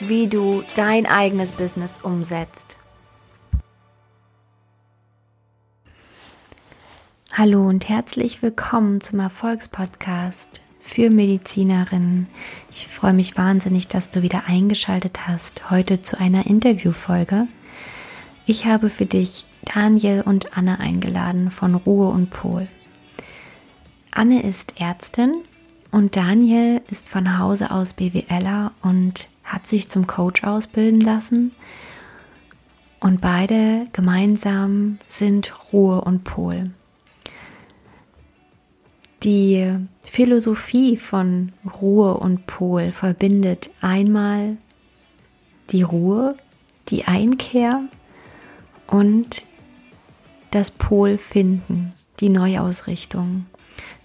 wie du dein eigenes Business umsetzt. Hallo und herzlich willkommen zum Erfolgspodcast für Medizinerinnen. Ich freue mich wahnsinnig, dass du wieder eingeschaltet hast heute zu einer Interviewfolge. Ich habe für dich Daniel und Anne eingeladen von Ruhe und Pol. Anne ist Ärztin und Daniel ist von Hause aus BWLer und hat sich zum Coach ausbilden lassen. Und beide gemeinsam sind Ruhe und Pol. Die Philosophie von Ruhe und Pol verbindet einmal die Ruhe, die Einkehr und das Polfinden, die Neuausrichtung.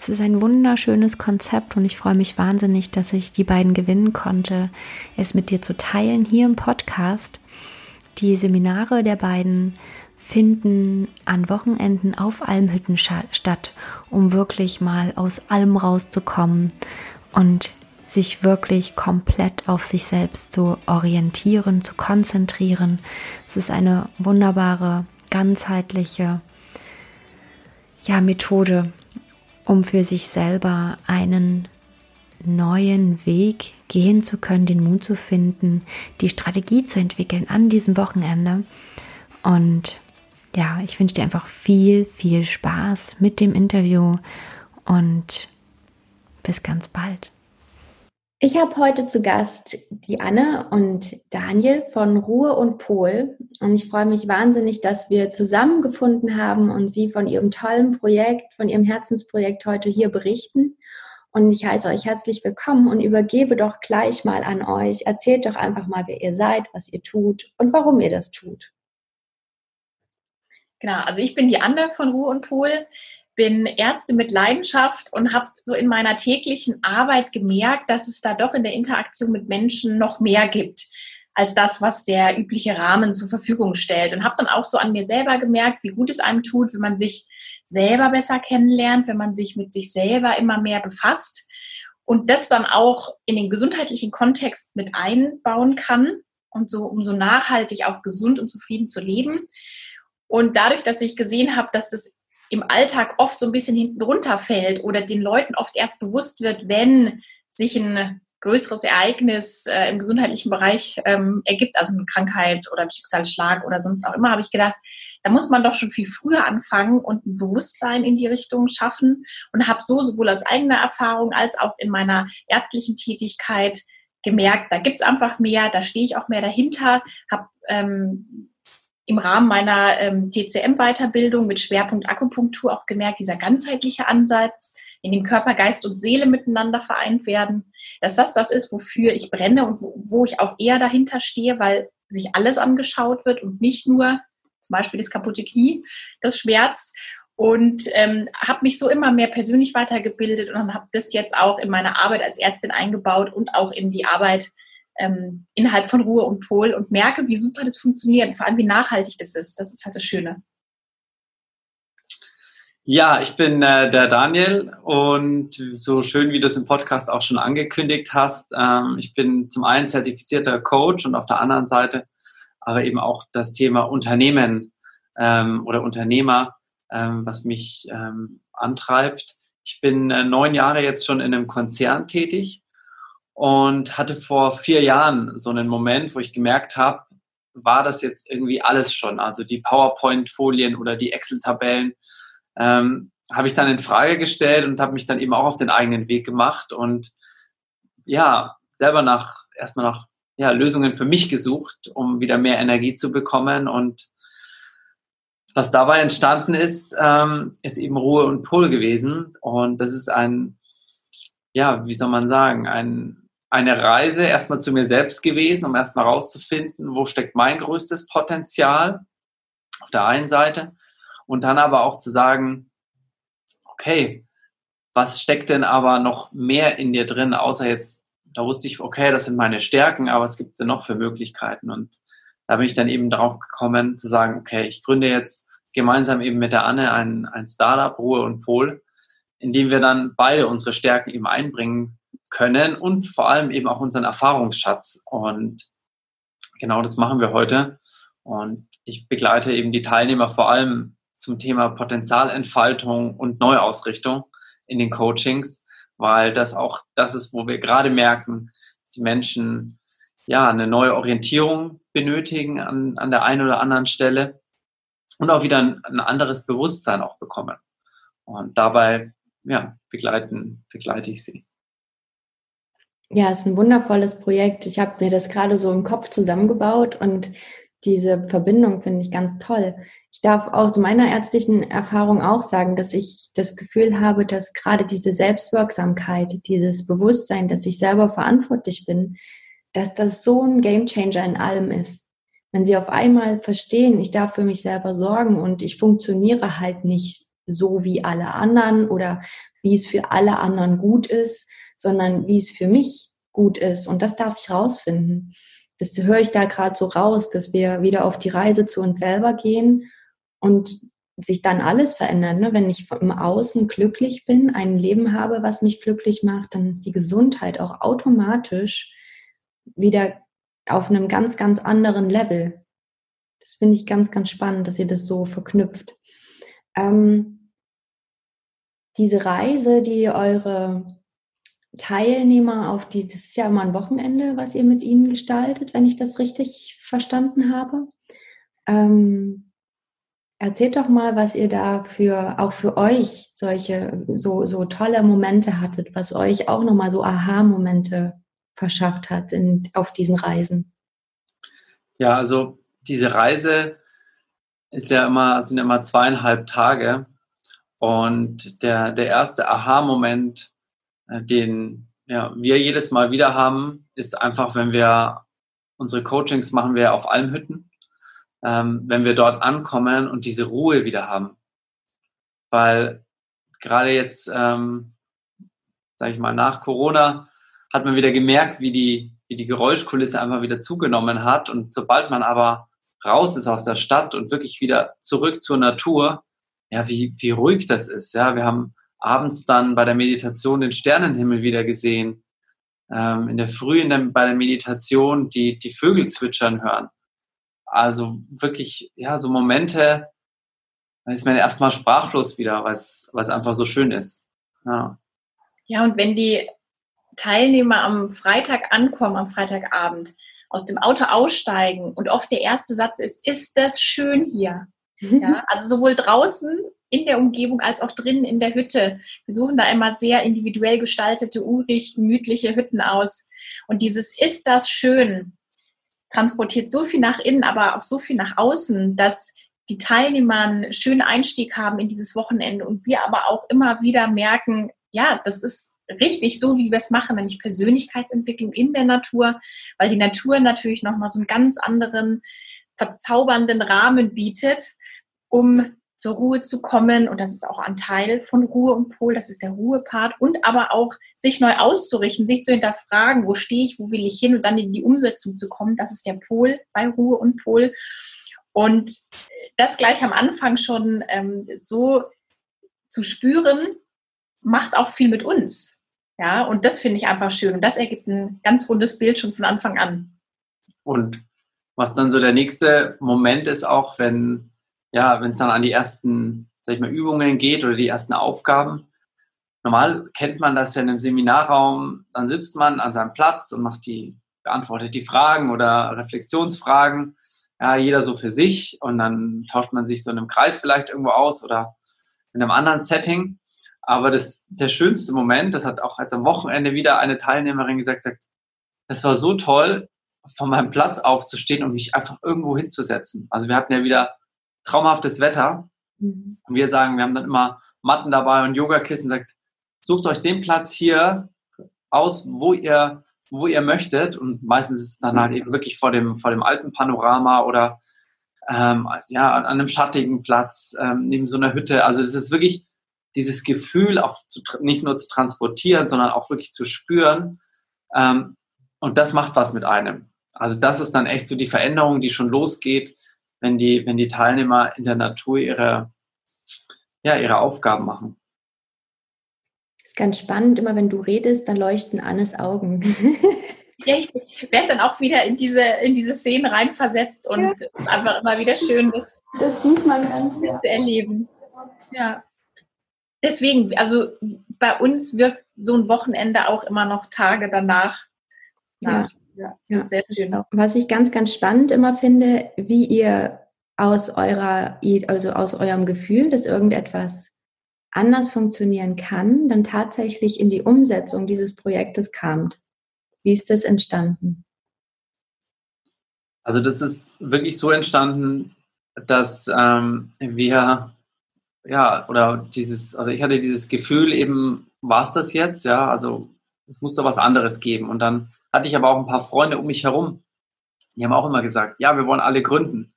Es ist ein wunderschönes Konzept und ich freue mich wahnsinnig, dass ich die beiden gewinnen konnte, es mit dir zu teilen hier im Podcast. Die Seminare der beiden finden an Wochenenden auf Almhütten statt, um wirklich mal aus allem rauszukommen und sich wirklich komplett auf sich selbst zu orientieren, zu konzentrieren. Es ist eine wunderbare, ganzheitliche ja, Methode, um für sich selber einen neuen Weg gehen zu können, den Mut zu finden, die Strategie zu entwickeln an diesem Wochenende. Und ja, ich wünsche dir einfach viel, viel Spaß mit dem Interview und bis ganz bald. Ich habe heute zu Gast die Anne und Daniel von Ruhe und Pol. Und ich freue mich wahnsinnig, dass wir zusammengefunden haben und sie von ihrem tollen Projekt, von ihrem Herzensprojekt heute hier berichten. Und ich heiße euch herzlich willkommen und übergebe doch gleich mal an euch. Erzählt doch einfach mal, wer ihr seid, was ihr tut und warum ihr das tut. Genau, also ich bin die Anne von Ruhe und Pol bin Ärztin mit Leidenschaft und habe so in meiner täglichen Arbeit gemerkt, dass es da doch in der Interaktion mit Menschen noch mehr gibt als das, was der übliche Rahmen zur Verfügung stellt. Und habe dann auch so an mir selber gemerkt, wie gut es einem tut, wenn man sich selber besser kennenlernt, wenn man sich mit sich selber immer mehr befasst und das dann auch in den gesundheitlichen Kontext mit einbauen kann und so um so nachhaltig auch gesund und zufrieden zu leben. Und dadurch, dass ich gesehen habe, dass das im Alltag oft so ein bisschen hinten runterfällt oder den Leuten oft erst bewusst wird, wenn sich ein größeres Ereignis äh, im gesundheitlichen Bereich ähm, ergibt, also eine Krankheit oder ein Schicksalsschlag oder sonst auch immer, habe ich gedacht, da muss man doch schon viel früher anfangen und ein Bewusstsein in die Richtung schaffen und habe so sowohl als eigene Erfahrung als auch in meiner ärztlichen Tätigkeit gemerkt, da gibt's einfach mehr, da stehe ich auch mehr dahinter, habe ähm, im Rahmen meiner ähm, TCM-Weiterbildung mit Schwerpunkt Akupunktur auch gemerkt, dieser ganzheitliche Ansatz, in dem Körper, Geist und Seele miteinander vereint werden, dass das das ist, wofür ich brenne und wo, wo ich auch eher dahinter stehe, weil sich alles angeschaut wird und nicht nur zum Beispiel das kaputte Knie, das schmerzt. Und ähm, habe mich so immer mehr persönlich weitergebildet und habe das jetzt auch in meine Arbeit als Ärztin eingebaut und auch in die Arbeit ähm, innerhalb von Ruhe und Pol und merke, wie super das funktioniert, vor allem wie nachhaltig das ist. Das ist halt das Schöne. Ja, ich bin äh, der Daniel und so schön, wie du es im Podcast auch schon angekündigt hast, ähm, ich bin zum einen zertifizierter Coach und auf der anderen Seite aber eben auch das Thema Unternehmen ähm, oder Unternehmer, ähm, was mich ähm, antreibt. Ich bin äh, neun Jahre jetzt schon in einem Konzern tätig und hatte vor vier Jahren so einen Moment, wo ich gemerkt habe, war das jetzt irgendwie alles schon? Also die PowerPoint-Folien oder die Excel-Tabellen ähm, habe ich dann in Frage gestellt und habe mich dann eben auch auf den eigenen Weg gemacht und ja, selber nach erstmal nach ja, Lösungen für mich gesucht, um wieder mehr Energie zu bekommen. Und was dabei entstanden ist, ähm, ist eben Ruhe und Pol gewesen. Und das ist ein, ja, wie soll man sagen, ein eine Reise erstmal zu mir selbst gewesen, um erstmal rauszufinden, wo steckt mein größtes Potenzial auf der einen Seite. Und dann aber auch zu sagen, okay, was steckt denn aber noch mehr in dir drin, außer jetzt, da wusste ich, okay, das sind meine Stärken, aber es gibt ja noch für Möglichkeiten? Und da bin ich dann eben darauf gekommen zu sagen, okay, ich gründe jetzt gemeinsam eben mit der Anne ein, ein Startup, Ruhe und Pol, in dem wir dann beide unsere Stärken eben einbringen können und vor allem eben auch unseren Erfahrungsschatz. Und genau das machen wir heute. Und ich begleite eben die Teilnehmer vor allem zum Thema Potenzialentfaltung und Neuausrichtung in den Coachings, weil das auch das ist, wo wir gerade merken, dass die Menschen ja eine neue Orientierung benötigen an, an der einen oder anderen Stelle und auch wieder ein, ein anderes Bewusstsein auch bekommen. Und dabei ja, begleiten, begleite ich sie. Ja, es ist ein wundervolles Projekt. Ich habe mir das gerade so im Kopf zusammengebaut und diese Verbindung finde ich ganz toll. Ich darf aus meiner ärztlichen Erfahrung auch sagen, dass ich das Gefühl habe, dass gerade diese Selbstwirksamkeit, dieses Bewusstsein, dass ich selber verantwortlich bin, dass das so ein Gamechanger in allem ist. Wenn sie auf einmal verstehen, ich darf für mich selber sorgen und ich funktioniere halt nicht so wie alle anderen oder wie es für alle anderen gut ist, sondern wie es für mich gut ist. Und das darf ich rausfinden. Das höre ich da gerade so raus, dass wir wieder auf die Reise zu uns selber gehen und sich dann alles verändert. Ne? Wenn ich im Außen glücklich bin, ein Leben habe, was mich glücklich macht, dann ist die Gesundheit auch automatisch wieder auf einem ganz, ganz anderen Level. Das finde ich ganz, ganz spannend, dass ihr das so verknüpft. Ähm, diese Reise, die eure Teilnehmer auf die, das ist ja immer ein Wochenende, was ihr mit ihnen gestaltet, wenn ich das richtig verstanden habe. Ähm, erzählt doch mal, was ihr da für, auch für euch solche, so, so tolle Momente hattet, was euch auch nochmal so Aha-Momente verschafft hat in, auf diesen Reisen. Ja, also diese Reise ist ja immer, sind immer zweieinhalb Tage. Und der, der erste Aha-Moment den ja, wir jedes Mal wieder haben, ist einfach, wenn wir unsere Coachings machen wir auf Almhütten, ähm, wenn wir dort ankommen und diese Ruhe wieder haben. Weil gerade jetzt, ähm, sage ich mal, nach Corona hat man wieder gemerkt, wie die, wie die Geräuschkulisse einfach wieder zugenommen hat. Und sobald man aber raus ist aus der Stadt und wirklich wieder zurück zur Natur, ja, wie, wie ruhig das ist. Ja, wir haben abends dann bei der Meditation den Sternenhimmel wieder gesehen. Ähm, in der Früh in der, bei der Meditation die, die Vögel zwitschern hören. Also wirklich, ja, so Momente, da ist man erstmal sprachlos wieder, weil es einfach so schön ist. Ja. ja, und wenn die Teilnehmer am Freitag ankommen, am Freitagabend, aus dem Auto aussteigen und oft der erste Satz ist, ist das schön hier? Ja, also sowohl draußen in der Umgebung als auch drinnen in der Hütte. Wir suchen da immer sehr individuell gestaltete, urig, gemütliche Hütten aus. Und dieses ist das schön transportiert so viel nach innen, aber auch so viel nach außen, dass die Teilnehmer einen schönen Einstieg haben in dieses Wochenende und wir aber auch immer wieder merken, ja, das ist richtig so, wie wir es machen, nämlich Persönlichkeitsentwicklung in der Natur, weil die Natur natürlich nochmal so einen ganz anderen verzaubernden Rahmen bietet, um zur Ruhe zu kommen. Und das ist auch ein Teil von Ruhe und Pol, das ist der Ruhepart. Und aber auch sich neu auszurichten, sich zu hinterfragen, wo stehe ich, wo will ich hin und dann in die Umsetzung zu kommen. Das ist der Pol bei Ruhe und Pol. Und das gleich am Anfang schon ähm, so zu spüren, macht auch viel mit uns. Ja, und das finde ich einfach schön. Und das ergibt ein ganz rundes Bild schon von Anfang an. Und was dann so der nächste Moment ist, auch wenn ja, wenn es dann an die ersten, sag ich mal, Übungen geht oder die ersten Aufgaben. Normal kennt man das ja in einem Seminarraum, dann sitzt man an seinem Platz und macht die, beantwortet die Fragen oder Reflexionsfragen, ja, jeder so für sich und dann tauscht man sich so in einem Kreis vielleicht irgendwo aus oder in einem anderen Setting. Aber das, der schönste Moment, das hat auch als am Wochenende wieder eine Teilnehmerin gesagt, sagt, das war so toll, von meinem Platz aufzustehen und mich einfach irgendwo hinzusetzen. Also wir hatten ja wieder traumhaftes Wetter. Mhm. Und wir sagen, wir haben dann immer Matten dabei und Yogakissen, sagt, sucht euch den Platz hier aus, wo ihr wo ihr möchtet. Und meistens ist es dann halt eben wirklich vor dem, vor dem alten Panorama oder ähm, ja, an einem schattigen Platz, ähm, neben so einer Hütte. Also es ist wirklich dieses Gefühl auch zu, nicht nur zu transportieren, sondern auch wirklich zu spüren. Ähm, und das macht was mit einem. Also das ist dann echt so die Veränderung, die schon losgeht, wenn die, wenn die Teilnehmer in der Natur ihre, ja, ihre Aufgaben machen. Das ist ganz spannend, immer wenn du redest, dann leuchten Annes Augen. ja, ich werde dann auch wieder in diese, in diese Szenen reinversetzt und ja. einfach immer wieder schön, das, das sieht man ganz ja. erleben. Ja. Deswegen, also bei uns wirkt so ein Wochenende auch immer noch Tage danach. Ja. Ja, das ist sehr schön. Was ich ganz, ganz spannend immer finde, wie ihr aus eurer, also aus eurem Gefühl, dass irgendetwas anders funktionieren kann, dann tatsächlich in die Umsetzung dieses Projektes kamt. Wie ist das entstanden? Also das ist wirklich so entstanden, dass ähm, wir ja oder dieses, also ich hatte dieses Gefühl eben, war es das jetzt, ja, also es muss doch was anderes geben. Und dann hatte ich aber auch ein paar Freunde um mich herum, die haben auch immer gesagt, ja, wir wollen alle gründen.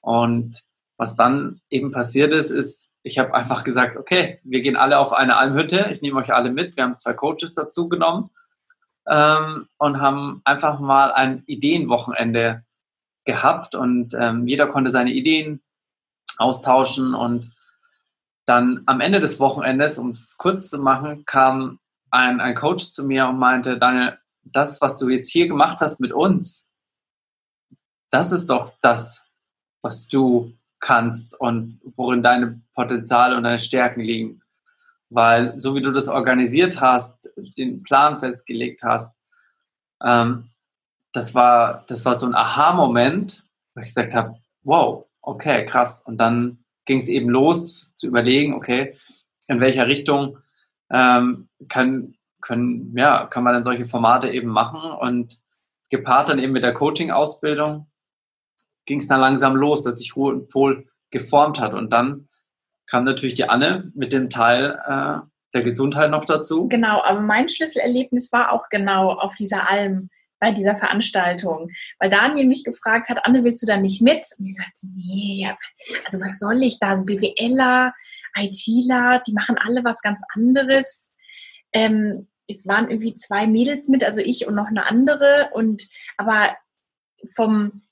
Und was dann eben passiert ist, ist, ich habe einfach gesagt, okay, wir gehen alle auf eine Almhütte, ich nehme euch alle mit, wir haben zwei Coaches dazu genommen ähm, und haben einfach mal ein Ideenwochenende gehabt. Und ähm, jeder konnte seine Ideen austauschen. Und dann am Ende des Wochenendes, um es kurz zu machen, kam ein, ein Coach zu mir und meinte, Daniel, das, was du jetzt hier gemacht hast mit uns, das ist doch das, was du kannst und worin deine Potenziale und deine Stärken liegen. Weil so wie du das organisiert hast, den Plan festgelegt hast, ähm, das, war, das war so ein Aha-Moment, wo ich gesagt habe, wow, okay, krass. Und dann ging es eben los zu überlegen, okay, in welcher Richtung ähm, kann, können, ja, kann man dann solche Formate eben machen und gepaart dann eben mit der Coaching-Ausbildung ging es dann langsam los, dass sich Ruhe und Pol geformt hat und dann kam natürlich die Anne mit dem Teil äh, der Gesundheit noch dazu. Genau, aber mein Schlüsselerlebnis war auch genau auf dieser Alm bei dieser Veranstaltung, weil Daniel mich gefragt hat, Anne, willst du da nicht mit? Und ich sagte, nee, also was soll ich da? BWLer, ITler, die machen alle was ganz anderes. Ähm, es waren irgendwie zwei Mädels mit, also ich und noch eine andere. Und aber vom,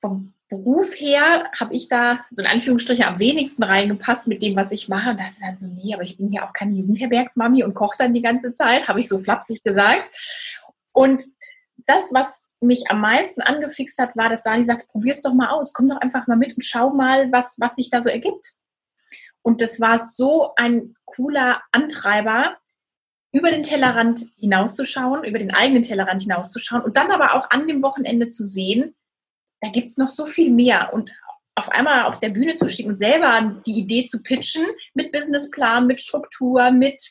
vom Beruf her habe ich da so in Anführungsstrichen am wenigsten reingepasst mit dem, was ich mache. Und das ist halt so, nee, aber ich bin ja auch keine Jugendherbergsmami und koche dann die ganze Zeit, habe ich so flapsig gesagt. Und das, was mich am meisten angefixt hat, war, dass Dani sagt, probier es doch mal aus, komm doch einfach mal mit und schau mal, was, was sich da so ergibt. Und das war so ein cooler Antreiber, über den Tellerrand hinauszuschauen, über den eigenen Tellerrand hinauszuschauen und dann aber auch an dem Wochenende zu sehen, da gibt es noch so viel mehr. Und auf einmal auf der Bühne zu stehen und selber die Idee zu pitchen mit Businessplan, mit Struktur, mit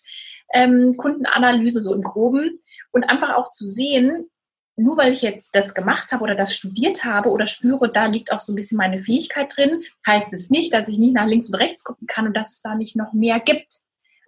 ähm, Kundenanalyse so im Groben und einfach auch zu sehen, nur weil ich jetzt das gemacht habe oder das studiert habe oder spüre, da liegt auch so ein bisschen meine Fähigkeit drin, heißt es nicht, dass ich nicht nach links und rechts gucken kann und dass es da nicht noch mehr gibt.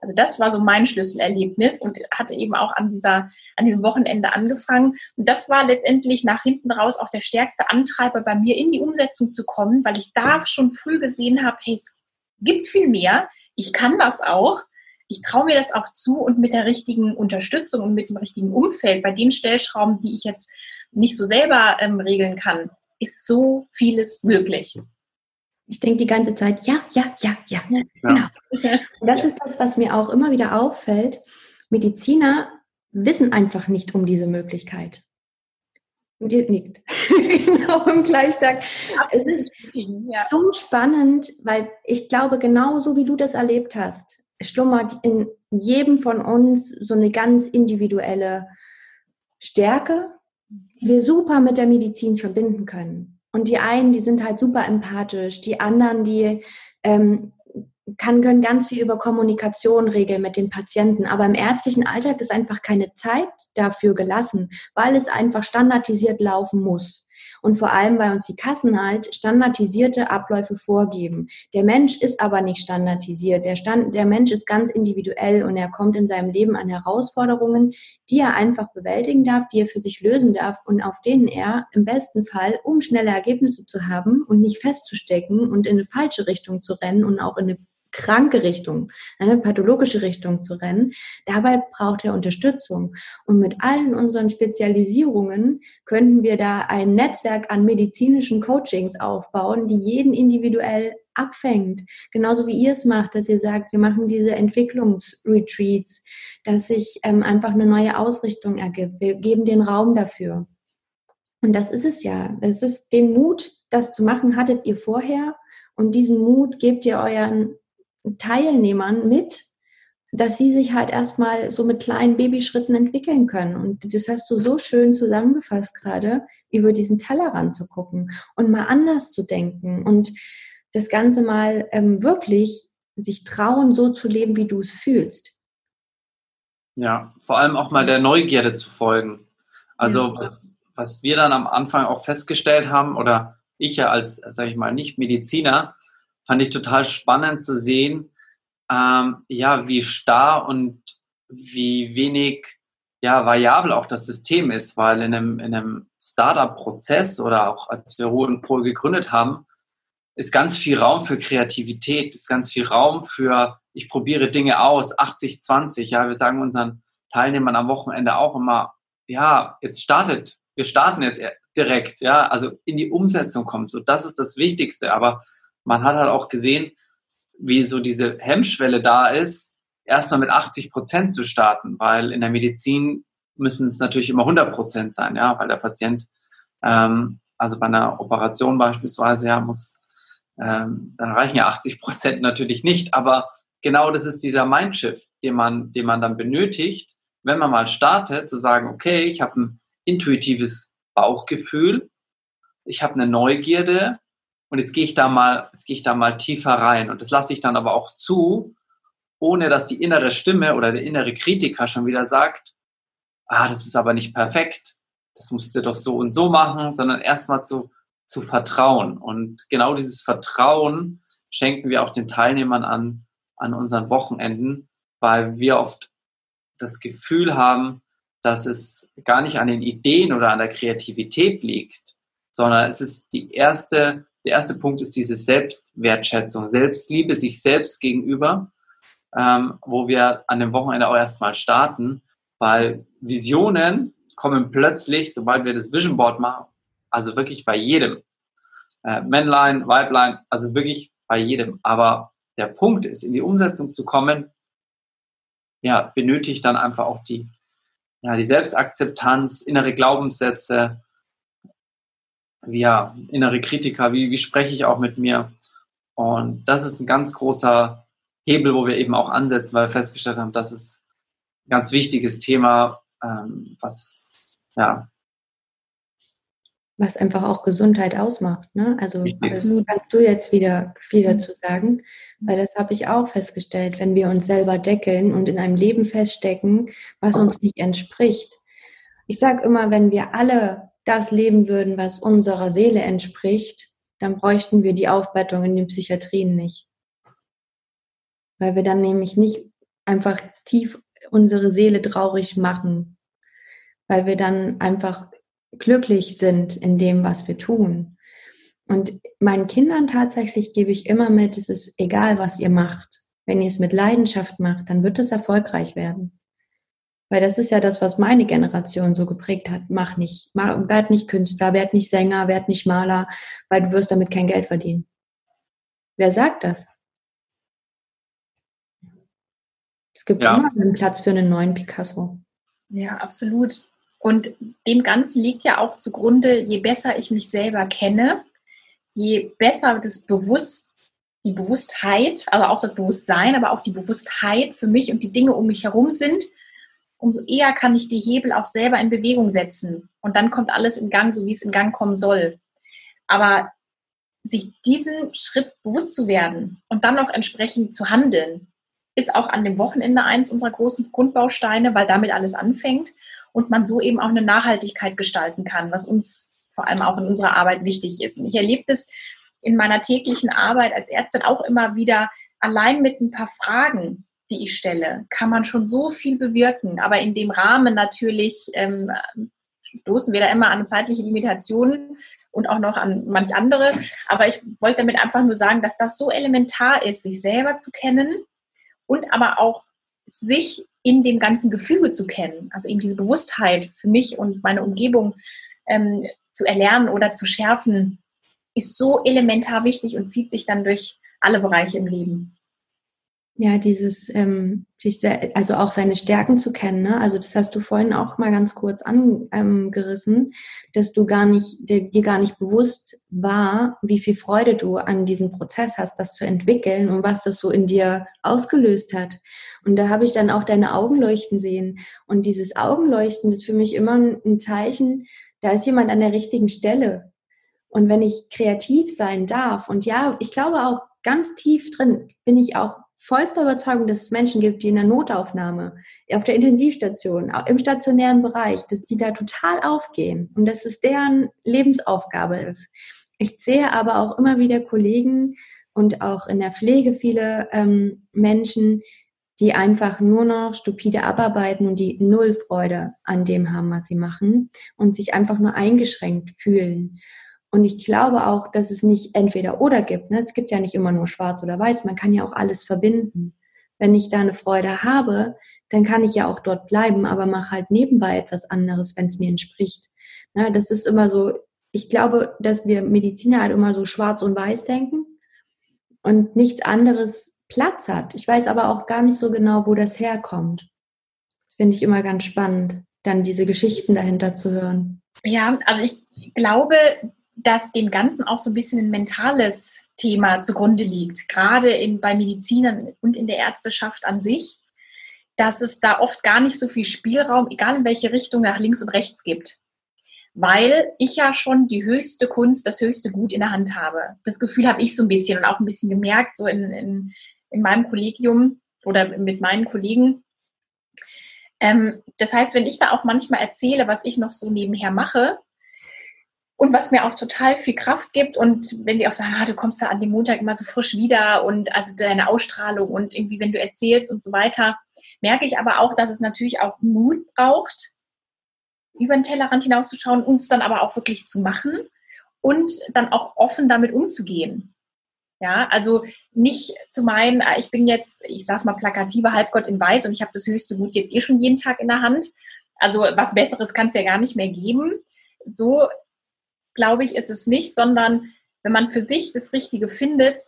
Also das war so mein Schlüsselerlebnis und hatte eben auch an dieser, an diesem Wochenende angefangen. Und das war letztendlich nach hinten raus auch der stärkste Antreiber bei mir, in die Umsetzung zu kommen, weil ich da schon früh gesehen habe, hey, es gibt viel mehr. Ich kann das auch. Ich traue mir das auch zu und mit der richtigen Unterstützung und mit dem richtigen Umfeld, bei den Stellschrauben, die ich jetzt nicht so selber ähm, regeln kann, ist so vieles möglich. Ich denke die ganze Zeit, ja, ja, ja, ja, ja. genau. Und das ja. ist das, was mir auch immer wieder auffällt. Mediziner wissen einfach nicht um diese Möglichkeit. Und ihr nickt. genau im Gleichtag. Es ist ja. so spannend, weil ich glaube, genauso wie du das erlebt hast, schlummert in jedem von uns so eine ganz individuelle Stärke, die wir super mit der Medizin verbinden können. Und die einen, die sind halt super empathisch, die anderen, die ähm, kann, können ganz viel über Kommunikation regeln mit den Patienten. Aber im ärztlichen Alltag ist einfach keine Zeit dafür gelassen, weil es einfach standardisiert laufen muss. Und vor allem, weil uns die Kassen halt standardisierte Abläufe vorgeben. Der Mensch ist aber nicht standardisiert. Der, Stand, der Mensch ist ganz individuell und er kommt in seinem Leben an Herausforderungen, die er einfach bewältigen darf, die er für sich lösen darf und auf denen er im besten Fall, um schnelle Ergebnisse zu haben und nicht festzustecken und in eine falsche Richtung zu rennen und auch in eine kranke Richtung, eine pathologische Richtung zu rennen. Dabei braucht er Unterstützung. Und mit allen unseren Spezialisierungen könnten wir da ein Netzwerk an medizinischen Coachings aufbauen, die jeden individuell abfängt. Genauso wie ihr es macht, dass ihr sagt, wir machen diese Entwicklungsretreats, dass sich ähm, einfach eine neue Ausrichtung ergibt. Wir geben den Raum dafür. Und das ist es ja. Es ist den Mut, das zu machen, hattet ihr vorher. Und diesen Mut gebt ihr euren Teilnehmern mit, dass sie sich halt erstmal so mit kleinen Babyschritten entwickeln können. Und das hast du so schön zusammengefasst gerade, über diesen Tellerrand zu gucken und mal anders zu denken und das Ganze mal ähm, wirklich sich trauen, so zu leben, wie du es fühlst. Ja, vor allem auch mal der Neugierde zu folgen. Also ja. was, was wir dann am Anfang auch festgestellt haben, oder ich ja als, sage ich mal, nicht Mediziner, fand ich total spannend zu sehen, ähm, ja, wie starr und wie wenig ja, variabel auch das System ist, weil in einem, in einem Startup-Prozess oder auch als wir Ruhe und Pol gegründet haben, ist ganz viel Raum für Kreativität, ist ganz viel Raum für, ich probiere Dinge aus, 80, 20, ja, wir sagen unseren Teilnehmern am Wochenende auch immer, ja, jetzt startet, wir starten jetzt direkt, ja, also in die Umsetzung kommt, so, das ist das Wichtigste, aber man hat halt auch gesehen, wie so diese Hemmschwelle da ist, erstmal mit 80 Prozent zu starten, weil in der Medizin müssen es natürlich immer 100 Prozent sein, ja, weil der Patient, ähm, also bei einer Operation beispielsweise, ja, muss, ähm, da reichen ja 80 Prozent natürlich nicht, aber genau das ist dieser Mindshift, den man, den man dann benötigt, wenn man mal startet, zu sagen, okay, ich habe ein intuitives Bauchgefühl, ich habe eine Neugierde, und jetzt gehe ich da mal, jetzt gehe ich da mal tiefer rein. Und das lasse ich dann aber auch zu, ohne dass die innere Stimme oder der innere Kritiker schon wieder sagt, ah, das ist aber nicht perfekt. Das musst du doch so und so machen, sondern erstmal zu, zu vertrauen. Und genau dieses Vertrauen schenken wir auch den Teilnehmern an, an unseren Wochenenden, weil wir oft das Gefühl haben, dass es gar nicht an den Ideen oder an der Kreativität liegt, sondern es ist die erste der erste Punkt ist diese Selbstwertschätzung, Selbstliebe sich selbst gegenüber, ähm, wo wir an dem Wochenende auch erstmal starten, weil Visionen kommen plötzlich, sobald wir das Vision Board machen, also wirklich bei jedem. Äh, Männlein, Weiblein, also wirklich bei jedem. Aber der Punkt ist, in die Umsetzung zu kommen, ja, benötigt dann einfach auch die, ja, die Selbstakzeptanz, innere Glaubenssätze, ja, innere Kritiker, wie, wie spreche ich auch mit mir? Und das ist ein ganz großer Hebel, wo wir eben auch ansetzen, weil wir festgestellt haben, das ist ein ganz wichtiges Thema, ähm, was, ja. Was einfach auch Gesundheit ausmacht. Ne? Also absolut kannst du jetzt wieder viel dazu sagen, weil das habe ich auch festgestellt, wenn wir uns selber deckeln und in einem Leben feststecken, was uns nicht entspricht. Ich sage immer, wenn wir alle das leben würden, was unserer Seele entspricht, dann bräuchten wir die Aufbettung in den Psychiatrien nicht. Weil wir dann nämlich nicht einfach tief unsere Seele traurig machen, weil wir dann einfach glücklich sind in dem, was wir tun. Und meinen Kindern tatsächlich gebe ich immer mit, es ist egal, was ihr macht. Wenn ihr es mit Leidenschaft macht, dann wird es erfolgreich werden. Weil das ist ja das, was meine Generation so geprägt hat. Mach nicht, mach, werd nicht Künstler, werd nicht Sänger, werd nicht Maler, weil du wirst damit kein Geld verdienen. Wer sagt das? Es gibt ja. immer einen Platz für einen neuen Picasso. Ja, absolut. Und dem Ganzen liegt ja auch zugrunde, je besser ich mich selber kenne, je besser das Bewusst, die Bewusstheit, aber auch das Bewusstsein, aber auch die Bewusstheit für mich und die Dinge um mich herum sind, umso eher kann ich die Hebel auch selber in Bewegung setzen. Und dann kommt alles in Gang, so wie es in Gang kommen soll. Aber sich diesen Schritt bewusst zu werden und dann noch entsprechend zu handeln, ist auch an dem Wochenende eins unserer großen Grundbausteine, weil damit alles anfängt und man so eben auch eine Nachhaltigkeit gestalten kann, was uns vor allem auch in unserer Arbeit wichtig ist. Und ich erlebe das in meiner täglichen Arbeit als Ärztin auch immer wieder, allein mit ein paar Fragen, die ich stelle, kann man schon so viel bewirken. Aber in dem Rahmen natürlich ähm, stoßen wir da immer an zeitliche Limitationen und auch noch an manch andere. Aber ich wollte damit einfach nur sagen, dass das so elementar ist, sich selber zu kennen und aber auch sich in dem ganzen Gefüge zu kennen. Also eben diese Bewusstheit für mich und meine Umgebung ähm, zu erlernen oder zu schärfen, ist so elementar wichtig und zieht sich dann durch alle Bereiche im Leben. Ja, dieses ähm, sich sehr, also auch seine Stärken zu kennen. Ne? Also das hast du vorhin auch mal ganz kurz angerissen, ähm, dass du gar nicht dir, dir gar nicht bewusst war, wie viel Freude du an diesem Prozess hast, das zu entwickeln und was das so in dir ausgelöst hat. Und da habe ich dann auch deine Augen leuchten sehen. Und dieses Augenleuchten ist für mich immer ein Zeichen, da ist jemand an der richtigen Stelle. Und wenn ich kreativ sein darf, und ja, ich glaube auch ganz tief drin bin ich auch vollster Überzeugung, dass es Menschen gibt, die in der Notaufnahme, auf der Intensivstation, im stationären Bereich, dass die da total aufgehen und dass es deren Lebensaufgabe ist. Ich sehe aber auch immer wieder Kollegen und auch in der Pflege viele ähm, Menschen, die einfach nur noch stupide abarbeiten und die null Freude an dem haben, was sie machen und sich einfach nur eingeschränkt fühlen. Und ich glaube auch, dass es nicht entweder oder gibt. Ne? Es gibt ja nicht immer nur schwarz oder weiß. Man kann ja auch alles verbinden. Wenn ich da eine Freude habe, dann kann ich ja auch dort bleiben, aber mache halt nebenbei etwas anderes, wenn es mir entspricht. Ne? Das ist immer so, ich glaube, dass wir Mediziner halt immer so schwarz und weiß denken und nichts anderes Platz hat. Ich weiß aber auch gar nicht so genau, wo das herkommt. Das finde ich immer ganz spannend, dann diese Geschichten dahinter zu hören. Ja, also ich glaube, dass dem Ganzen auch so ein bisschen ein mentales Thema zugrunde liegt, gerade in, bei Medizinern und in der Ärzteschaft an sich, dass es da oft gar nicht so viel Spielraum, egal in welche Richtung, nach links und rechts gibt. Weil ich ja schon die höchste Kunst, das höchste Gut in der Hand habe. Das Gefühl habe ich so ein bisschen und auch ein bisschen gemerkt, so in, in, in meinem Kollegium oder mit meinen Kollegen. Ähm, das heißt, wenn ich da auch manchmal erzähle, was ich noch so nebenher mache, und was mir auch total viel Kraft gibt. Und wenn die auch sagen, ah, du kommst da an dem Montag immer so frisch wieder und also deine Ausstrahlung und irgendwie, wenn du erzählst und so weiter, merke ich aber auch, dass es natürlich auch Mut braucht, über den Tellerrand hinauszuschauen, uns dann aber auch wirklich zu machen und dann auch offen damit umzugehen. Ja, also nicht zu meinen, ah, ich bin jetzt, ich sag's mal plakativer Halbgott in Weiß und ich habe das höchste Gut jetzt eh schon jeden Tag in der Hand. Also was Besseres kann es ja gar nicht mehr geben. So glaube ich, ist es nicht, sondern wenn man für sich das Richtige findet,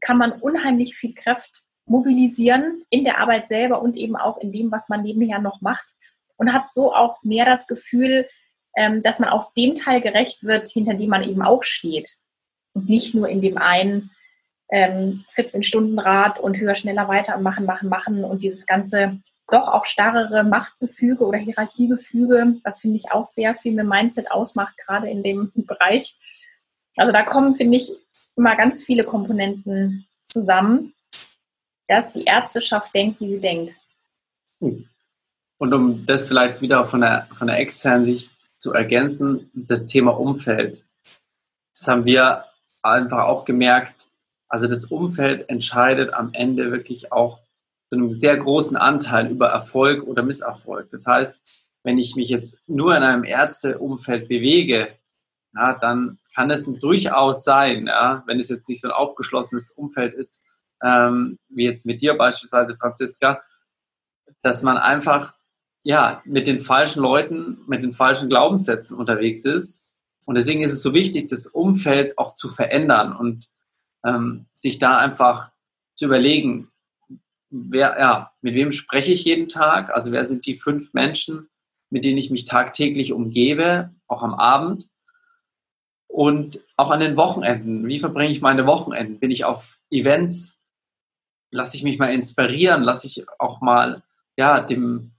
kann man unheimlich viel Kraft mobilisieren in der Arbeit selber und eben auch in dem, was man nebenher noch macht. Und hat so auch mehr das Gefühl, ähm, dass man auch dem Teil gerecht wird, hinter dem man eben auch steht. Und nicht nur in dem einen 14-Stunden-Rad ähm, und höher, schneller weiter machen, machen, machen und dieses ganze doch auch starrere Machtgefüge oder Hierarchiegefüge, was finde ich auch sehr viel mit Mindset ausmacht, gerade in dem Bereich. Also da kommen, finde ich, immer ganz viele Komponenten zusammen, dass die Ärzteschaft denkt, wie sie denkt. Und um das vielleicht wieder von der, von der externen Sicht zu ergänzen, das Thema Umfeld. Das haben wir einfach auch gemerkt. Also das Umfeld entscheidet am Ende wirklich auch zu einem sehr großen Anteil über Erfolg oder Misserfolg. Das heißt, wenn ich mich jetzt nur in einem Ärzteumfeld bewege, ja, dann kann es durchaus sein, ja, wenn es jetzt nicht so ein aufgeschlossenes Umfeld ist, ähm, wie jetzt mit dir beispielsweise, Franziska, dass man einfach ja, mit den falschen Leuten, mit den falschen Glaubenssätzen unterwegs ist. Und deswegen ist es so wichtig, das Umfeld auch zu verändern und ähm, sich da einfach zu überlegen, wer, ja, mit wem spreche ich jeden Tag? Also wer sind die fünf Menschen, mit denen ich mich tagtäglich umgebe, auch am Abend? Und auch an den Wochenenden. Wie verbringe ich meine Wochenenden? Bin ich auf Events? Lasse ich mich mal inspirieren? Lasse ich auch mal, ja, dem,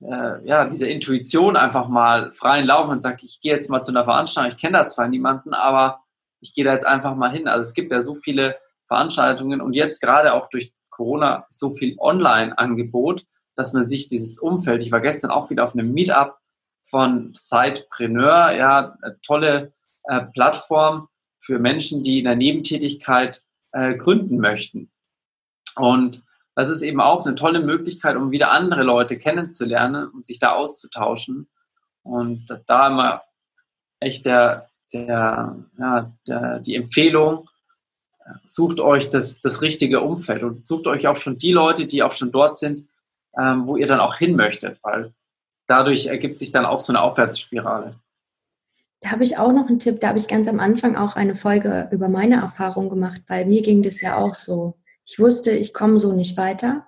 äh, ja, dieser Intuition einfach mal freien Lauf und sage, ich gehe jetzt mal zu einer Veranstaltung. Ich kenne da zwar niemanden, aber ich gehe da jetzt einfach mal hin. Also es gibt ja so viele Veranstaltungen und jetzt gerade auch durch Corona so viel Online-Angebot, dass man sich dieses Umfeld, ich war gestern auch wieder auf einem Meetup, von Sidepreneur, ja, tolle äh, Plattform für Menschen, die in der Nebentätigkeit äh, gründen möchten. Und das ist eben auch eine tolle Möglichkeit, um wieder andere Leute kennenzulernen und sich da auszutauschen. Und da immer echt der, der, ja, der, die Empfehlung, sucht euch das, das richtige Umfeld und sucht euch auch schon die Leute, die auch schon dort sind, ähm, wo ihr dann auch hin möchtet, weil dadurch ergibt sich dann auch so eine Aufwärtsspirale. Da habe ich auch noch einen Tipp, da habe ich ganz am Anfang auch eine Folge über meine Erfahrung gemacht, weil mir ging das ja auch so. Ich wusste, ich komme so nicht weiter.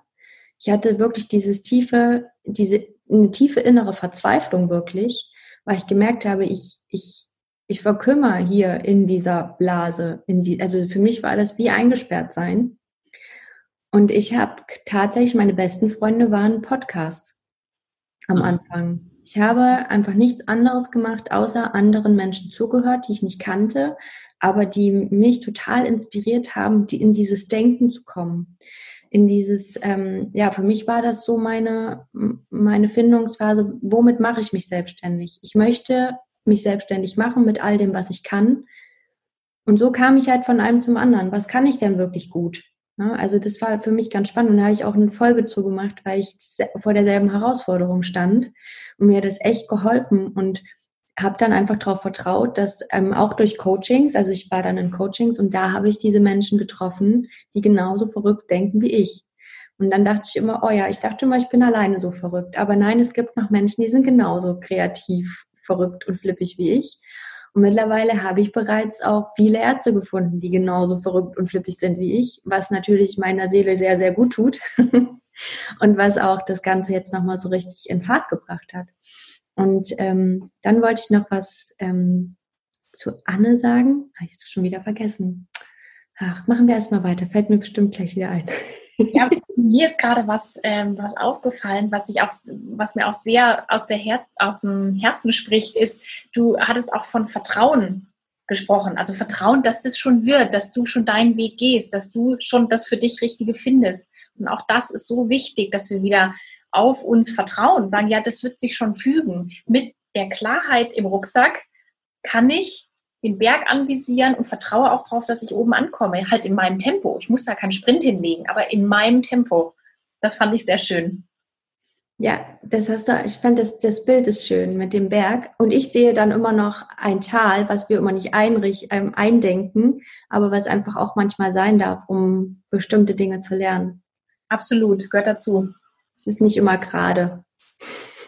Ich hatte wirklich dieses tiefe, diese, eine tiefe innere Verzweiflung wirklich, weil ich gemerkt habe, ich, ich, ich verkümmer hier in dieser Blase. In die, also für mich war das wie eingesperrt sein. Und ich habe tatsächlich, meine besten Freunde waren Podcasts am mhm. Anfang. Ich habe einfach nichts anderes gemacht, außer anderen Menschen zugehört, die ich nicht kannte, aber die mich total inspiriert haben, die in dieses Denken zu kommen. In dieses, ähm, ja, für mich war das so meine, meine Findungsphase, womit mache ich mich selbstständig? Ich möchte mich selbstständig machen mit all dem, was ich kann. Und so kam ich halt von einem zum anderen. Was kann ich denn wirklich gut? Ja, also das war für mich ganz spannend und da habe ich auch eine Folge zugemacht, weil ich vor derselben Herausforderung stand und mir das echt geholfen und habe dann einfach darauf vertraut, dass ähm, auch durch Coachings, also ich war dann in Coachings und da habe ich diese Menschen getroffen, die genauso verrückt denken wie ich. Und dann dachte ich immer, oh ja, ich dachte immer, ich bin alleine so verrückt. Aber nein, es gibt noch Menschen, die sind genauso kreativ, verrückt und flippig wie ich. Und mittlerweile habe ich bereits auch viele Ärzte gefunden, die genauso verrückt und flippig sind wie ich, was natürlich meiner Seele sehr, sehr gut tut und was auch das Ganze jetzt nochmal so richtig in Fahrt gebracht hat. Und ähm, dann wollte ich noch was ähm, zu Anne sagen. Habe ich jetzt schon wieder vergessen. Ach, machen wir erstmal weiter. Fällt mir bestimmt gleich wieder ein. Ja, mir ist gerade was, ähm, was aufgefallen, was ich auch, was mir auch sehr aus, der Her aus dem Herzen spricht, ist, du hattest auch von Vertrauen gesprochen. Also Vertrauen, dass das schon wird, dass du schon deinen Weg gehst, dass du schon das für dich Richtige findest. Und auch das ist so wichtig, dass wir wieder auf uns vertrauen, sagen, ja, das wird sich schon fügen. Mit der Klarheit im Rucksack kann ich den Berg anvisieren und vertraue auch darauf, dass ich oben ankomme, halt in meinem Tempo. Ich muss da keinen Sprint hinlegen, aber in meinem Tempo. Das fand ich sehr schön. Ja, das hast du, ich fand das, das Bild ist schön mit dem Berg. Und ich sehe dann immer noch ein Tal, was wir immer nicht einricht, ähm, eindenken, aber was einfach auch manchmal sein darf, um bestimmte Dinge zu lernen. Absolut, gehört dazu. Es ist nicht immer gerade.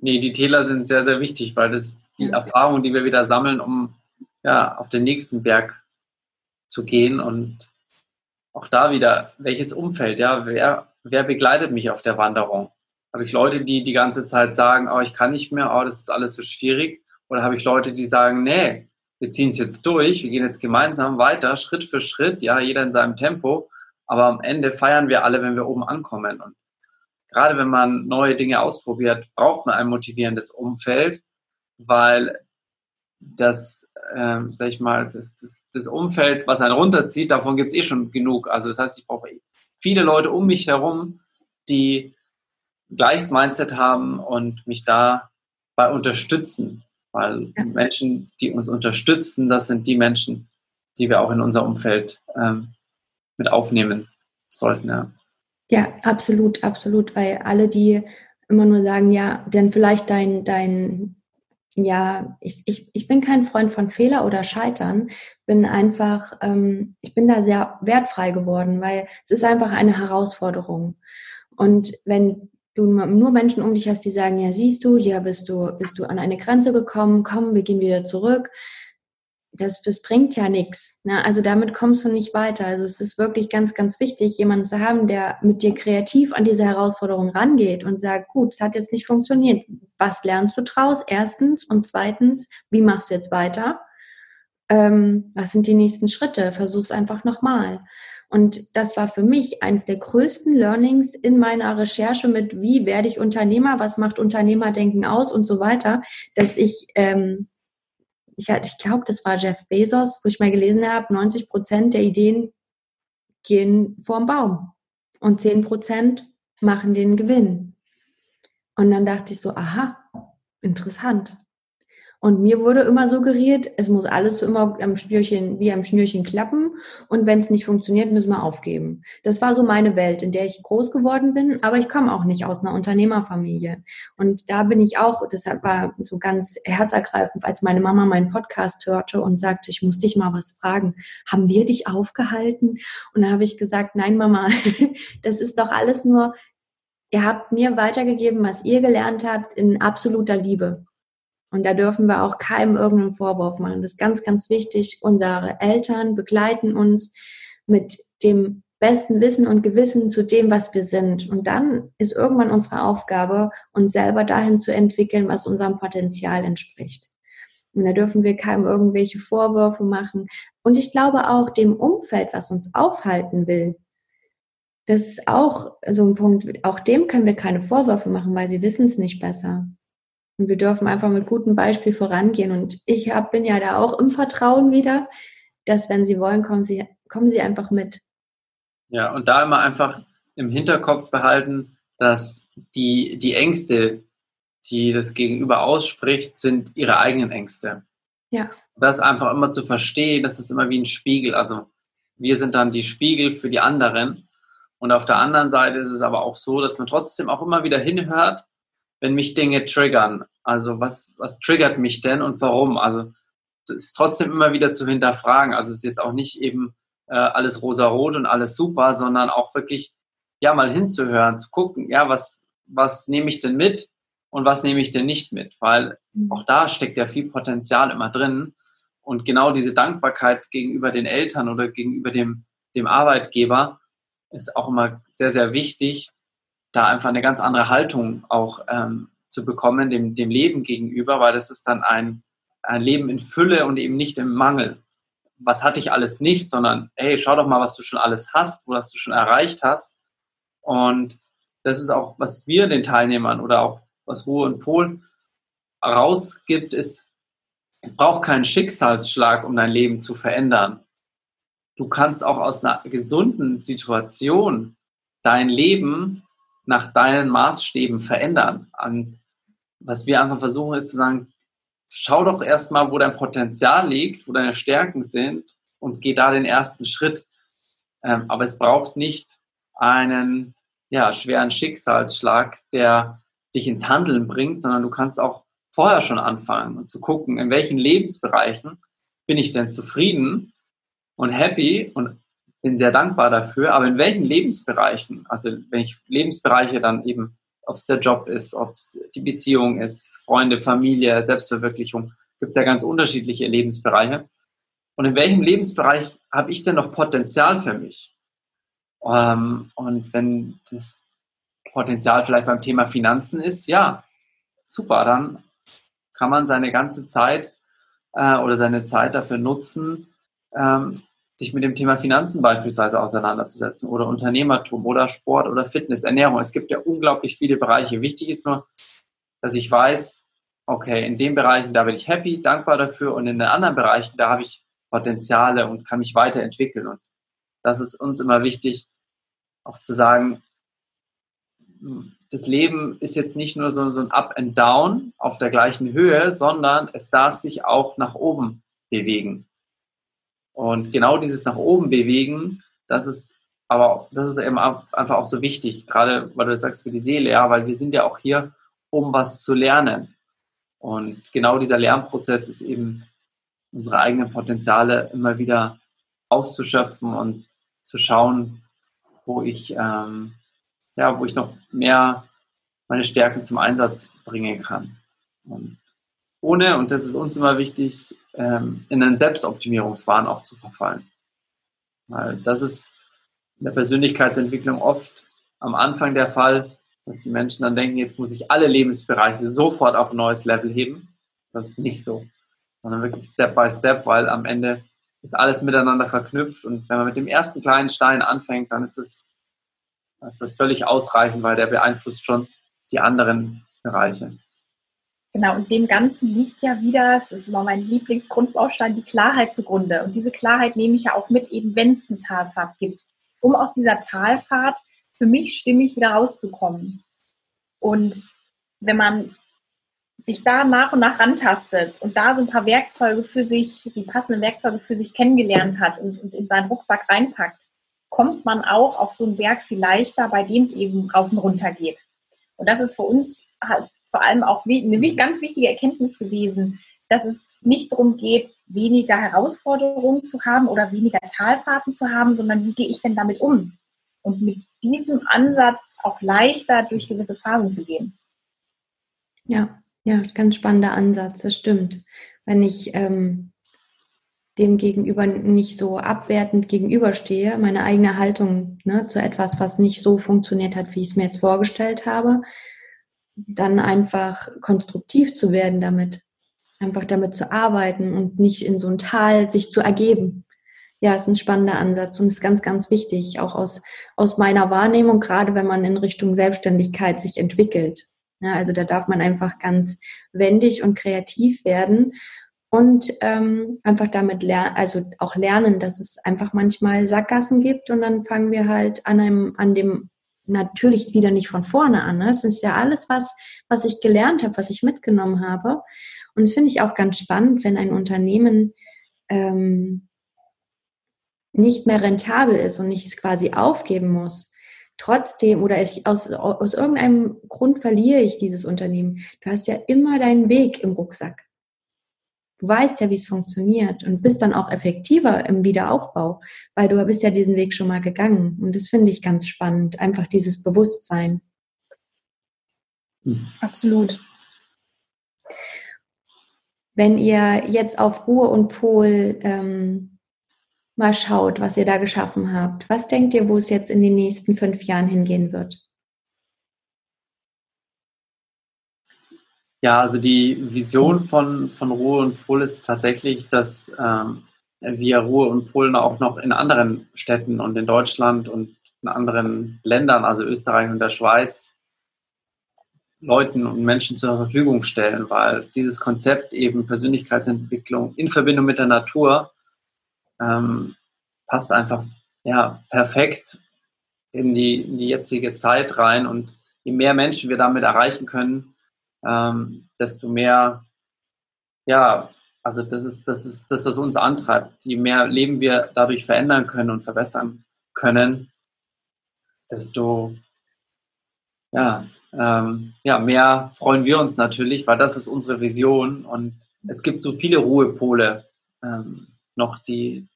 nee, die Täler sind sehr, sehr wichtig, weil das die Erfahrung, die wir wieder sammeln, um ja, auf den nächsten Berg zu gehen und auch da wieder, welches Umfeld, ja, wer, wer begleitet mich auf der Wanderung? Habe ich Leute, die die ganze Zeit sagen, oh, ich kann nicht mehr, oh, das ist alles so schwierig? Oder habe ich Leute, die sagen, nee, wir ziehen es jetzt durch, wir gehen jetzt gemeinsam weiter, Schritt für Schritt, ja, jeder in seinem Tempo, aber am Ende feiern wir alle, wenn wir oben ankommen. Und gerade wenn man neue Dinge ausprobiert, braucht man ein motivierendes Umfeld, weil das, ähm, sag ich mal, das, das, das Umfeld, was einen runterzieht, davon gibt es eh schon genug. Also das heißt, ich brauche viele Leute um mich herum, die gleiches Mindset haben und mich dabei unterstützen. Weil ja. Menschen, die uns unterstützen, das sind die Menschen, die wir auch in unser Umfeld ähm, mit aufnehmen sollten. Ja. ja, absolut, absolut. Weil alle, die immer nur sagen, ja, denn vielleicht dein, dein ja, ich, ich, ich bin kein Freund von Fehler oder Scheitern, bin einfach, ähm, ich bin da sehr wertfrei geworden, weil es ist einfach eine Herausforderung. Und wenn du nur Menschen um dich hast, die sagen, ja, siehst du, hier bist du, bist du an eine Grenze gekommen, komm, wir gehen wieder zurück, das, das bringt ja nichts. Ne? Also damit kommst du nicht weiter. Also es ist wirklich ganz, ganz wichtig, jemanden zu haben, der mit dir kreativ an diese Herausforderung rangeht und sagt, gut, es hat jetzt nicht funktioniert. Was lernst du draus? Erstens. Und zweitens, wie machst du jetzt weiter? Ähm, was sind die nächsten Schritte? Versuch's einfach nochmal. Und das war für mich eines der größten Learnings in meiner Recherche mit, wie werde ich Unternehmer, was macht Unternehmerdenken aus und so weiter, dass ich ähm, ich, ich glaube, das war Jeff Bezos, wo ich mal gelesen habe, 90 Prozent der Ideen gehen vorm Baum und 10 Prozent machen den Gewinn. Und dann dachte ich so, aha, interessant. Und mir wurde immer suggeriert, es muss alles immer am Schnürchen, wie am Schnürchen klappen. Und wenn es nicht funktioniert, müssen wir aufgeben. Das war so meine Welt, in der ich groß geworden bin. Aber ich komme auch nicht aus einer Unternehmerfamilie. Und da bin ich auch, deshalb war so ganz herzergreifend, als meine Mama meinen Podcast hörte und sagte, ich muss dich mal was fragen. Haben wir dich aufgehalten? Und dann habe ich gesagt, nein, Mama, das ist doch alles nur, ihr habt mir weitergegeben, was ihr gelernt habt in absoluter Liebe. Und da dürfen wir auch keinem irgendeinen Vorwurf machen. Das ist ganz, ganz wichtig. Unsere Eltern begleiten uns mit dem besten Wissen und Gewissen zu dem, was wir sind. Und dann ist irgendwann unsere Aufgabe, uns selber dahin zu entwickeln, was unserem Potenzial entspricht. Und da dürfen wir keinem irgendwelche Vorwürfe machen. Und ich glaube auch dem Umfeld, was uns aufhalten will, das ist auch so ein Punkt, auch dem können wir keine Vorwürfe machen, weil sie wissen es nicht besser. Und wir dürfen einfach mit gutem Beispiel vorangehen. Und ich hab, bin ja da auch im Vertrauen wieder, dass wenn Sie wollen, kommen Sie, kommen Sie einfach mit. Ja, und da immer einfach im Hinterkopf behalten, dass die, die Ängste, die das Gegenüber ausspricht, sind ihre eigenen Ängste. Ja. Das einfach immer zu verstehen, das ist immer wie ein Spiegel. Also wir sind dann die Spiegel für die anderen. Und auf der anderen Seite ist es aber auch so, dass man trotzdem auch immer wieder hinhört wenn mich Dinge triggern. Also was, was triggert mich denn und warum? Also das ist trotzdem immer wieder zu hinterfragen. Also es ist jetzt auch nicht eben äh, alles rosa-rot und alles super, sondern auch wirklich ja mal hinzuhören, zu gucken, ja, was, was nehme ich denn mit und was nehme ich denn nicht mit? Weil mhm. auch da steckt ja viel Potenzial immer drin. Und genau diese Dankbarkeit gegenüber den Eltern oder gegenüber dem, dem Arbeitgeber ist auch immer sehr, sehr wichtig, da einfach eine ganz andere Haltung auch ähm, zu bekommen, dem, dem Leben gegenüber, weil das ist dann ein, ein Leben in Fülle und eben nicht im Mangel. Was hatte ich alles nicht, sondern hey, schau doch mal, was du schon alles hast, was du schon erreicht hast. Und das ist auch, was wir den Teilnehmern oder auch was Ruhe und Pol rausgibt, ist, es braucht keinen Schicksalsschlag, um dein Leben zu verändern. Du kannst auch aus einer gesunden Situation dein Leben nach deinen Maßstäben verändern. Und was wir einfach versuchen, ist zu sagen, schau doch erstmal, wo dein Potenzial liegt, wo deine Stärken sind und geh da den ersten Schritt. Ähm, aber es braucht nicht einen ja, schweren Schicksalsschlag, der dich ins Handeln bringt, sondern du kannst auch vorher schon anfangen und zu gucken, in welchen Lebensbereichen bin ich denn zufrieden und happy und bin sehr dankbar dafür. Aber in welchen Lebensbereichen, also wenn ich Lebensbereiche dann eben, ob es der Job ist, ob es die Beziehung ist, Freunde, Familie, Selbstverwirklichung, gibt es ja ganz unterschiedliche Lebensbereiche. Und in welchem Lebensbereich habe ich denn noch Potenzial für mich? Ähm, und wenn das Potenzial vielleicht beim Thema Finanzen ist, ja, super, dann kann man seine ganze Zeit äh, oder seine Zeit dafür nutzen, ähm, sich mit dem Thema Finanzen beispielsweise auseinanderzusetzen oder Unternehmertum oder Sport oder Fitness, Ernährung. Es gibt ja unglaublich viele Bereiche. Wichtig ist nur, dass ich weiß, okay, in den Bereichen, da bin ich happy, dankbar dafür und in den anderen Bereichen, da habe ich Potenziale und kann mich weiterentwickeln. Und das ist uns immer wichtig, auch zu sagen, das Leben ist jetzt nicht nur so, ein Up and Down auf der gleichen Höhe, sondern es darf sich auch nach oben bewegen. Und genau dieses nach oben bewegen, das ist aber das ist eben einfach auch so wichtig, gerade weil du sagst für die Seele, ja, weil wir sind ja auch hier, um was zu lernen. Und genau dieser Lernprozess ist eben unsere eigenen Potenziale immer wieder auszuschöpfen und zu schauen, wo ich ähm, ja, wo ich noch mehr meine Stärken zum Einsatz bringen kann. Und ohne, und das ist uns immer wichtig, ähm, in einen Selbstoptimierungswahn auch zu verfallen. Weil das ist in der Persönlichkeitsentwicklung oft am Anfang der Fall, dass die Menschen dann denken, jetzt muss ich alle Lebensbereiche sofort auf ein neues Level heben. Das ist nicht so, sondern wirklich Step by Step, weil am Ende ist alles miteinander verknüpft und wenn man mit dem ersten kleinen Stein anfängt, dann ist das, ist das völlig ausreichend, weil der beeinflusst schon die anderen Bereiche. Genau, und dem Ganzen liegt ja wieder, es ist immer mein Lieblingsgrundbaustein, die Klarheit zugrunde. Und diese Klarheit nehme ich ja auch mit, eben wenn es eine Talfahrt gibt, um aus dieser Talfahrt für mich stimmig wieder rauszukommen. Und wenn man sich da nach und nach rantastet und da so ein paar Werkzeuge für sich, die passenden Werkzeuge für sich kennengelernt hat und, und in seinen Rucksack reinpackt, kommt man auch auf so einen Berg viel leichter, bei dem es eben rauf und runter geht. Und das ist für uns halt vor allem auch eine ganz wichtige Erkenntnis gewesen, dass es nicht darum geht, weniger Herausforderungen zu haben oder weniger Talfahrten zu haben, sondern wie gehe ich denn damit um? Und mit diesem Ansatz auch leichter durch gewisse Phasen zu gehen. Ja, ja, ganz spannender Ansatz, das stimmt. Wenn ich ähm, dem gegenüber nicht so abwertend gegenüberstehe, meine eigene Haltung ne, zu etwas, was nicht so funktioniert hat, wie ich es mir jetzt vorgestellt habe, dann einfach konstruktiv zu werden damit, einfach damit zu arbeiten und nicht in so ein Tal sich zu ergeben. Ja, ist ein spannender Ansatz und ist ganz, ganz wichtig, auch aus, aus meiner Wahrnehmung, gerade wenn man in Richtung Selbstständigkeit sich entwickelt. Ja, also da darf man einfach ganz wendig und kreativ werden und ähm, einfach damit lernen, also auch lernen, dass es einfach manchmal Sackgassen gibt und dann fangen wir halt an einem, an dem natürlich wieder nicht von vorne an. Ne? Es ist ja alles, was, was ich gelernt habe, was ich mitgenommen habe. Und das finde ich auch ganz spannend, wenn ein Unternehmen ähm, nicht mehr rentabel ist und nicht quasi aufgeben muss. Trotzdem, oder ich, aus, aus irgendeinem Grund verliere ich dieses Unternehmen. Du hast ja immer deinen Weg im Rucksack. Du weißt ja, wie es funktioniert und bist dann auch effektiver im Wiederaufbau, weil du bist ja diesen Weg schon mal gegangen. Und das finde ich ganz spannend, einfach dieses Bewusstsein. Absolut. Wenn ihr jetzt auf Ruhe und Pol ähm, mal schaut, was ihr da geschaffen habt, was denkt ihr, wo es jetzt in den nächsten fünf Jahren hingehen wird? Ja, also die Vision von, von Ruhe und Pol ist tatsächlich, dass ähm, wir Ruhe und Polen auch noch in anderen Städten und in Deutschland und in anderen Ländern, also Österreich und der Schweiz, Leuten und Menschen zur Verfügung stellen, weil dieses Konzept eben Persönlichkeitsentwicklung in Verbindung mit der Natur ähm, passt einfach ja, perfekt in die, in die jetzige Zeit rein und je mehr Menschen wir damit erreichen können, ähm, desto mehr, ja, also das ist, das ist das, was uns antreibt. Je mehr Leben wir dadurch verändern können und verbessern können, desto ja, ähm, ja, mehr freuen wir uns natürlich, weil das ist unsere Vision und es gibt so viele Ruhepole ähm, noch, die,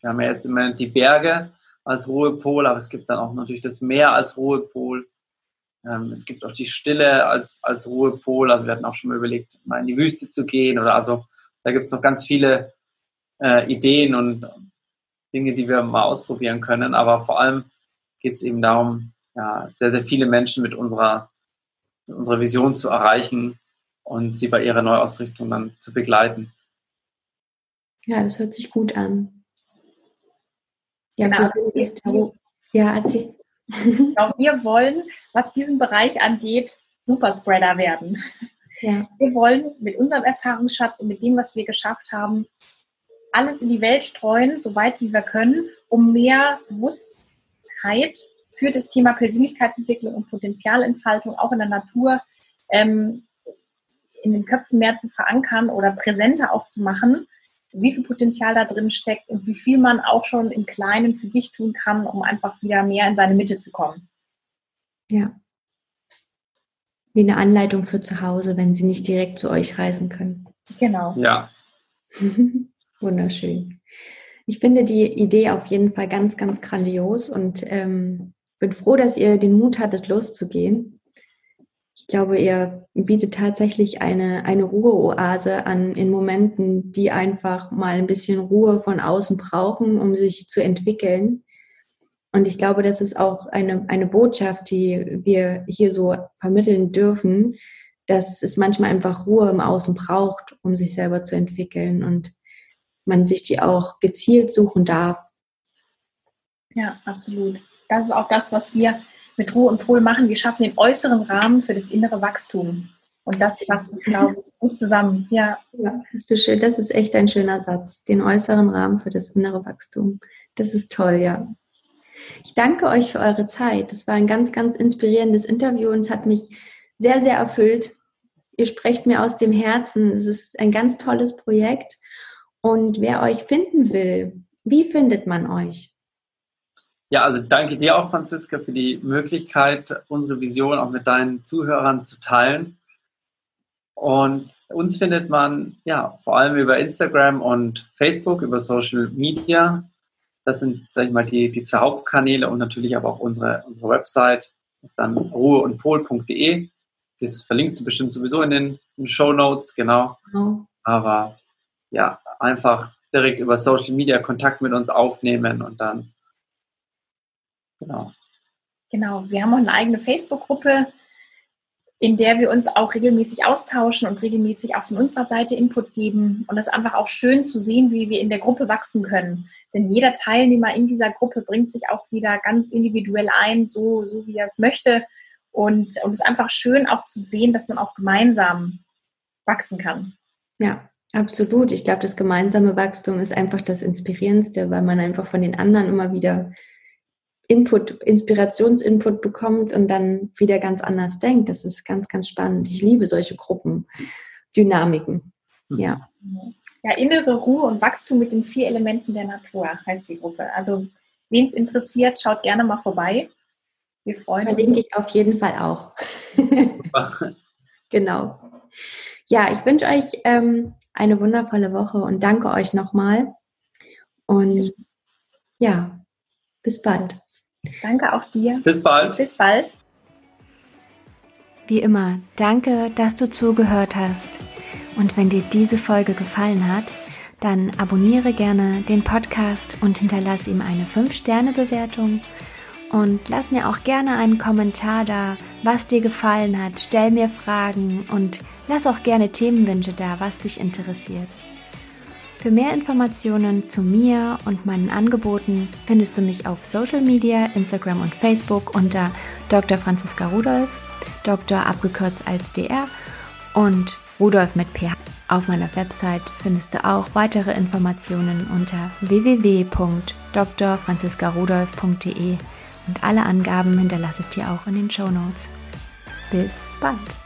wir haben ja jetzt im Moment die Berge als Ruhepol, aber es gibt dann auch natürlich das Meer als Ruhepol. Ähm, es gibt auch die Stille als, als Ruhepol. Also wir hatten auch schon mal überlegt, mal in die Wüste zu gehen oder also da gibt es noch ganz viele äh, Ideen und Dinge, die wir mal ausprobieren können. Aber vor allem geht es eben darum, ja, sehr, sehr viele Menschen mit unserer, mit unserer Vision zu erreichen und sie bei ihrer Neuausrichtung dann zu begleiten. Ja, das hört sich gut an. Ja, genau. ja erzähl. Auch wir wollen, was diesen Bereich angeht, Superspreader werden. Ja. Wir wollen mit unserem Erfahrungsschatz und mit dem, was wir geschafft haben, alles in die Welt streuen, so weit wie wir können, um mehr Bewusstheit für das Thema Persönlichkeitsentwicklung und Potenzialentfaltung auch in der Natur ähm, in den Köpfen mehr zu verankern oder präsenter auch zu machen wie viel Potenzial da drin steckt und wie viel man auch schon im Kleinen für sich tun kann, um einfach wieder mehr in seine Mitte zu kommen. Ja. Wie eine Anleitung für zu Hause, wenn Sie nicht direkt zu euch reisen können. Genau. Ja. Wunderschön. Ich finde die Idee auf jeden Fall ganz, ganz grandios und ähm, bin froh, dass ihr den Mut hattet, loszugehen ich glaube, ihr bietet tatsächlich eine, eine Ruheoase an in Momenten, die einfach mal ein bisschen Ruhe von außen brauchen, um sich zu entwickeln. Und ich glaube, das ist auch eine, eine Botschaft, die wir hier so vermitteln dürfen, dass es manchmal einfach Ruhe im Außen braucht, um sich selber zu entwickeln und man sich die auch gezielt suchen darf. Ja, absolut. Das ist auch das, was wir mit Ruhe und Pol machen. Wir schaffen den äußeren Rahmen für das innere Wachstum. Und das passt es, glaube ich, gut zusammen. Ja. Das ist echt ein schöner Satz. Den äußeren Rahmen für das innere Wachstum. Das ist toll, ja. Ich danke euch für eure Zeit. Das war ein ganz, ganz inspirierendes Interview und es hat mich sehr, sehr erfüllt. ihr sprecht mir aus dem Herzen. Es ist ein ganz tolles Projekt. Und wer euch finden will, wie findet man euch? Ja, also danke dir auch, Franziska, für die Möglichkeit, unsere Vision auch mit deinen Zuhörern zu teilen. Und uns findet man ja vor allem über Instagram und Facebook, über Social Media. Das sind, sag ich mal, die, die zwei Hauptkanäle und natürlich aber auch unsere, unsere Website, ist dann ruheundpol.de. Das verlinkst du bestimmt sowieso in den, in Show Notes, genau. Oh. Aber ja, einfach direkt über Social Media Kontakt mit uns aufnehmen und dann, genau. Genau, wir haben auch eine eigene Facebook-Gruppe, in der wir uns auch regelmäßig austauschen und regelmäßig auch von unserer Seite Input geben. Und es ist einfach auch schön zu sehen, wie wir in der Gruppe wachsen können. Denn jeder Teilnehmer in dieser Gruppe bringt sich auch wieder ganz individuell ein, so, so wie er es möchte. Und, und es ist einfach schön auch zu sehen, dass man auch gemeinsam wachsen kann. Ja, absolut. Ich glaube, das gemeinsame Wachstum ist einfach das Inspirierendste, weil man einfach von den anderen immer wieder Input, Inspirationsinput bekommt und dann wieder ganz anders denkt. Das ist ganz, ganz spannend. Ich liebe solche Gruppendynamiken. Mhm. Ja. Ja, innere Ruhe und Wachstum mit den vier Elementen der Natur heißt die Gruppe. Also, wen es interessiert, schaut gerne mal vorbei. Wir freuen Verlinke uns. Verlinke ich auf jeden Fall auch. genau. Ja, ich wünsche euch ähm, eine wundervolle Woche und danke euch nochmal. Und ja, bis bald. Danke auch dir. Bis bald. Bis bald. Wie immer, danke, dass du zugehört hast. Und wenn dir diese Folge gefallen hat, dann abonniere gerne den Podcast und hinterlasse ihm eine 5-Sterne-Bewertung. Und lass mir auch gerne einen Kommentar da, was dir gefallen hat. Stell mir Fragen und lass auch gerne Themenwünsche da, was dich interessiert. Für mehr Informationen zu mir und meinen Angeboten findest du mich auf Social Media, Instagram und Facebook unter Dr. Franziska Rudolf, Dr. abgekürzt als DR und Rudolf mit PH. Auf meiner Website findest du auch weitere Informationen unter www.drfranziskarudolf.de und alle Angaben hinterlasse ich dir auch in den Show Notes. Bis bald!